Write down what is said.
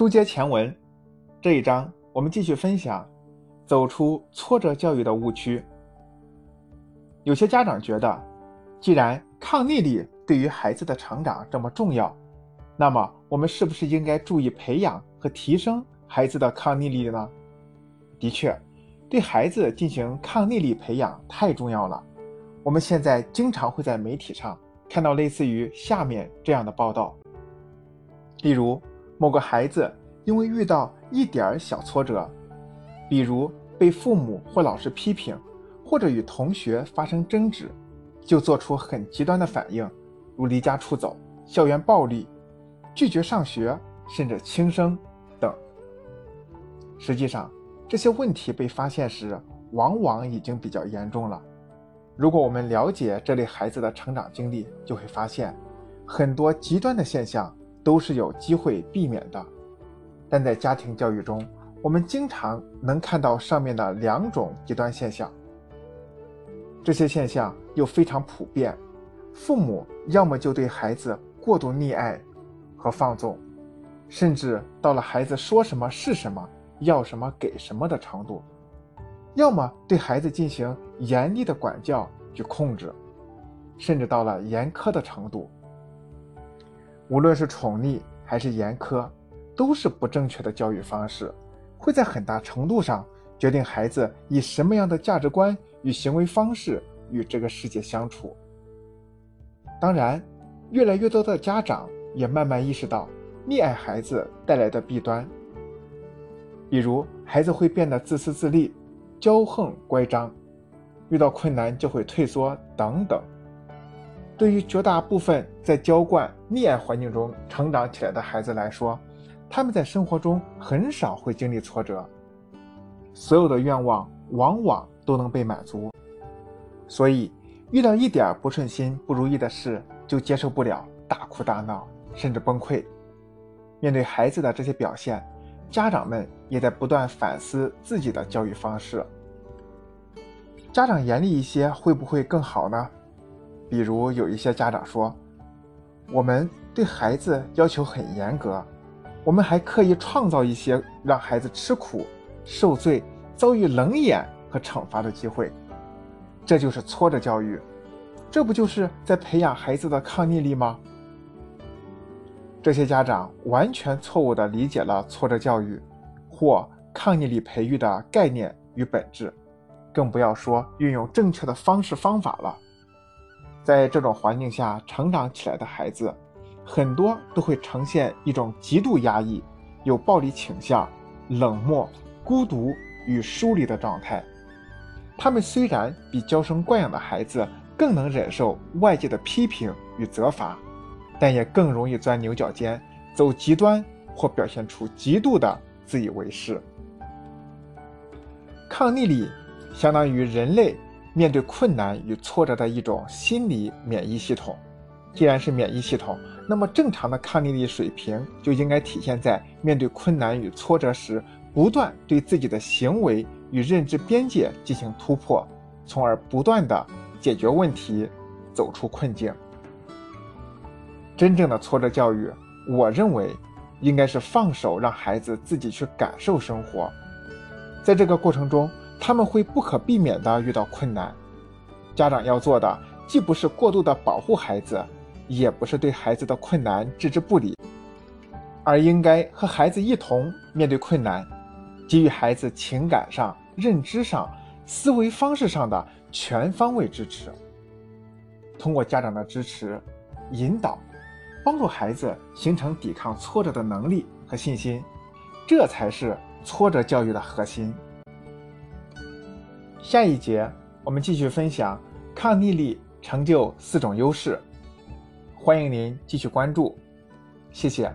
书接前文，这一章我们继续分享，走出挫折教育的误区。有些家长觉得，既然抗逆力对于孩子的成长这么重要，那么我们是不是应该注意培养和提升孩子的抗逆力呢？的确，对孩子进行抗逆力培养太重要了。我们现在经常会在媒体上看到类似于下面这样的报道，例如。某个孩子因为遇到一点小挫折，比如被父母或老师批评，或者与同学发生争执，就做出很极端的反应，如离家出走、校园暴力、拒绝上学，甚至轻生等。实际上，这些问题被发现时，往往已经比较严重了。如果我们了解这类孩子的成长经历，就会发现，很多极端的现象。都是有机会避免的，但在家庭教育中，我们经常能看到上面的两种极端现象。这些现象又非常普遍，父母要么就对孩子过度溺爱和放纵，甚至到了孩子说什么是什么、要什么给什么的程度；要么对孩子进行严厉的管教与控制，甚至到了严苛的程度。无论是宠溺还是严苛，都是不正确的教育方式，会在很大程度上决定孩子以什么样的价值观与行为方式与这个世界相处。当然，越来越多的家长也慢慢意识到溺爱孩子带来的弊端，比如孩子会变得自私自利、骄横乖张，遇到困难就会退缩等等。对于绝大部分在娇惯、溺爱环境中成长起来的孩子来说，他们在生活中很少会经历挫折，所有的愿望往往都能被满足。所以，遇到一点不顺心、不如意的事就接受不了，大哭大闹，甚至崩溃。面对孩子的这些表现，家长们也在不断反思自己的教育方式。家长严厉一些会不会更好呢？比如有一些家长说，我们对孩子要求很严格，我们还刻意创造一些让孩子吃苦、受罪、遭遇冷眼和惩罚的机会，这就是挫折教育，这不就是在培养孩子的抗逆力吗？这些家长完全错误地理解了挫折教育或抗逆力培育的概念与本质，更不要说运用正确的方式方法了。在这种环境下成长起来的孩子，很多都会呈现一种极度压抑、有暴力倾向、冷漠、孤独与疏离的状态。他们虽然比娇生惯养的孩子更能忍受外界的批评与责罚，但也更容易钻牛角尖、走极端或表现出极度的自以为是。抗逆力相当于人类。面对困难与挫折的一种心理免疫系统，既然是免疫系统，那么正常的抗逆力水平就应该体现在面对困难与挫折时，不断对自己的行为与认知边界进行突破，从而不断的解决问题，走出困境。真正的挫折教育，我认为应该是放手让孩子自己去感受生活，在这个过程中。他们会不可避免地遇到困难，家长要做的既不是过度的保护孩子，也不是对孩子的困难置之不理，而应该和孩子一同面对困难，给予孩子情感上、认知上、思维方式上的全方位支持。通过家长的支持、引导，帮助孩子形成抵抗挫折的能力和信心，这才是挫折教育的核心。下一节我们继续分享抗逆力成就四种优势，欢迎您继续关注，谢谢。